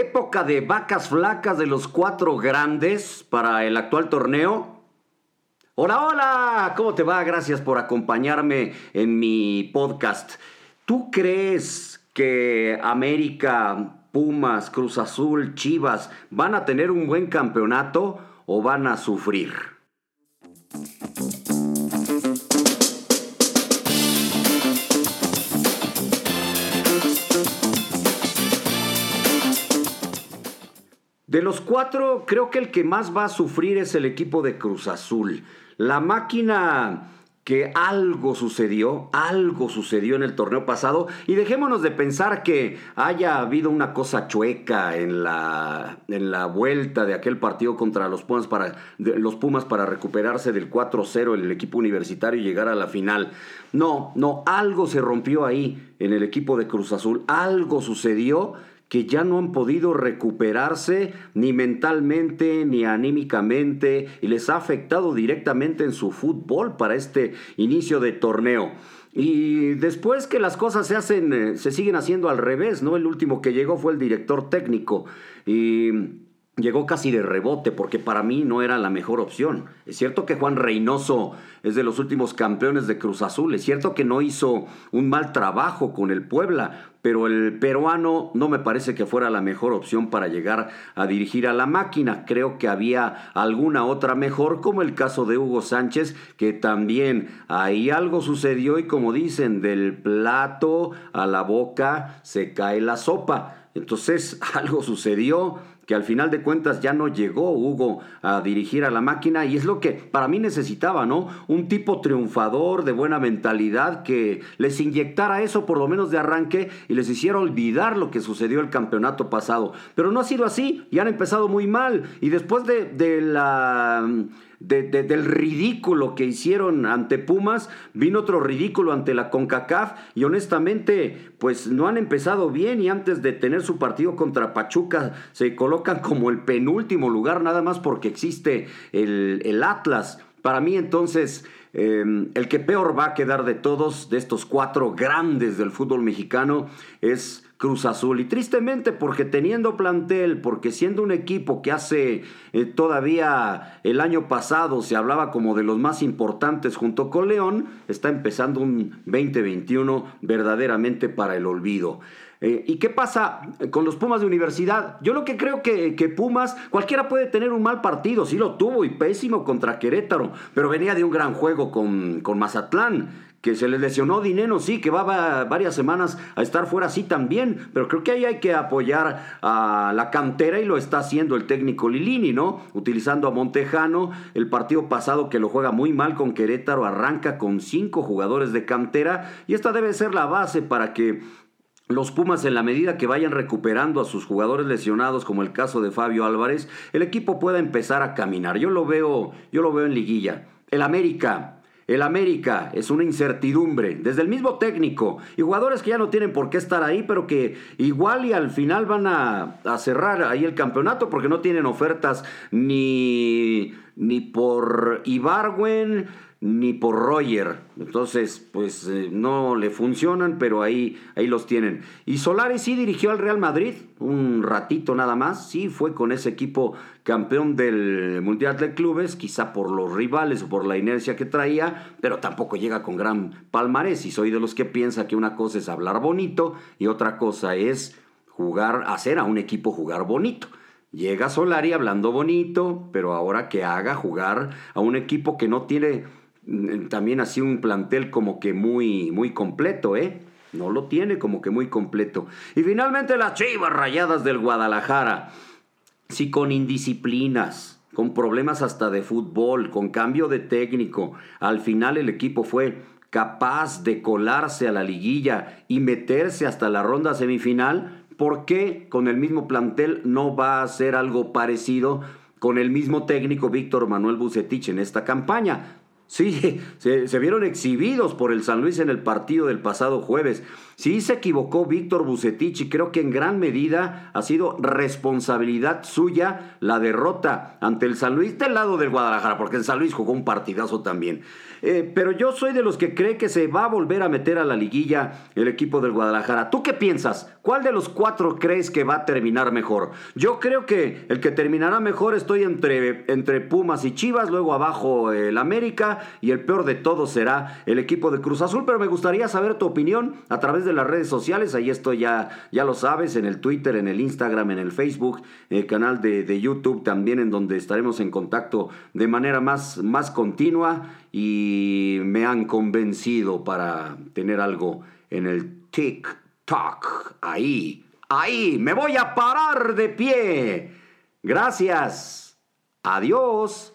época de vacas flacas de los cuatro grandes para el actual torneo. Hola, hola, ¿cómo te va? Gracias por acompañarme en mi podcast. ¿Tú crees que América, Pumas, Cruz Azul, Chivas van a tener un buen campeonato o van a sufrir? De los cuatro, creo que el que más va a sufrir es el equipo de Cruz Azul. La máquina que algo sucedió, algo sucedió en el torneo pasado y dejémonos de pensar que haya habido una cosa chueca en la, en la vuelta de aquel partido contra los Pumas para, los Pumas para recuperarse del 4-0 el equipo universitario y llegar a la final. No, no, algo se rompió ahí en el equipo de Cruz Azul, algo sucedió que ya no han podido recuperarse ni mentalmente ni anímicamente y les ha afectado directamente en su fútbol para este inicio de torneo. Y después que las cosas se hacen, eh, se siguen haciendo al revés, ¿no? El último que llegó fue el director técnico y llegó casi de rebote porque para mí no era la mejor opción. Es cierto que Juan Reynoso es de los últimos campeones de Cruz Azul, es cierto que no hizo un mal trabajo con el Puebla, pero el peruano no me parece que fuera la mejor opción para llegar a dirigir a la máquina. Creo que había alguna otra mejor, como el caso de Hugo Sánchez, que también ahí algo sucedió y como dicen, del plato a la boca se cae la sopa. Entonces algo sucedió que al final de cuentas ya no llegó Hugo a dirigir a la máquina y es lo que para mí necesitaba, ¿no? Un tipo triunfador, de buena mentalidad, que les inyectara eso por lo menos de arranque y les hiciera olvidar lo que sucedió el campeonato pasado. Pero no ha sido así y han empezado muy mal y después de, del ridículo que hicieron ante Pumas, vino otro ridículo ante la CONCACAF y honestamente pues no han empezado bien y antes de tener su partido contra Pachuca se como el penúltimo lugar nada más porque existe el, el Atlas. Para mí entonces em, el que peor va a quedar de todos, de estos cuatro grandes del fútbol mexicano, es Cruz Azul. Y tristemente porque teniendo plantel, porque siendo un equipo que hace eh, todavía el año pasado se hablaba como de los más importantes junto con León, está empezando un 2021 verdaderamente para el olvido. Eh, ¿Y qué pasa con los Pumas de universidad? Yo lo que creo que, que, Pumas, cualquiera puede tener un mal partido, sí lo tuvo y pésimo contra Querétaro, pero venía de un gran juego con, con Mazatlán que se le lesionó Dineno, sí, que va varias semanas a estar fuera, sí también, pero creo que ahí hay que apoyar a la cantera y lo está haciendo el técnico Lilini, ¿no? Utilizando a Montejano, el partido pasado que lo juega muy mal con Querétaro, arranca con cinco jugadores de cantera y esta debe ser la base para que los Pumas, en la medida que vayan recuperando a sus jugadores lesionados, como el caso de Fabio Álvarez, el equipo pueda empezar a caminar. Yo lo veo, yo lo veo en liguilla. El América, el América es una incertidumbre, desde el mismo técnico y jugadores que ya no tienen por qué estar ahí, pero que igual y al final van a, cerrar ahí el campeonato porque no tienen ofertas ni, ni por Ibarwen ni por Roger. Entonces, pues eh, no le funcionan, pero ahí, ahí los tienen. Y Solari sí dirigió al Real Madrid un ratito nada más. Sí, fue con ese equipo campeón del Mundial de Clubes, quizá por los rivales o por la inercia que traía, pero tampoco llega con gran palmarés. Y soy de los que piensa que una cosa es hablar bonito y otra cosa es jugar, hacer a un equipo jugar bonito. Llega Solari hablando bonito, pero ahora que haga jugar a un equipo que no tiene también así un plantel como que muy, muy completo, ¿eh? No lo tiene como que muy completo. Y finalmente las chivas rayadas del Guadalajara. Si con indisciplinas, con problemas hasta de fútbol, con cambio de técnico, al final el equipo fue capaz de colarse a la liguilla y meterse hasta la ronda semifinal, ¿por qué con el mismo plantel no va a hacer algo parecido con el mismo técnico Víctor Manuel Bucetich en esta campaña? Sí, se, vieron exhibidos por el San Luis en el partido del pasado jueves. Sí se equivocó Víctor Bucetich y creo que en gran medida ha sido responsabilidad suya la derrota ante el San Luis del lado del Guadalajara, porque el San Luis jugó un partidazo también. Eh, pero yo soy de los que cree que se va a volver a meter a la liguilla el equipo del Guadalajara. ¿Tú qué piensas? ¿Cuál de los cuatro crees que va a terminar mejor? Yo creo que el que terminará mejor estoy entre, entre Pumas y Chivas, luego abajo el América y el peor de todos será el equipo de Cruz Azul, pero me gustaría saber tu opinión a través de las redes sociales, ahí estoy ya, ya lo sabes, en el Twitter, en el Instagram, en el Facebook, el canal de, de YouTube también en donde estaremos en contacto de manera más, más continua y me han convencido para tener algo en el TikTok. Ahí, ahí, me voy a parar de pie. Gracias. Adiós.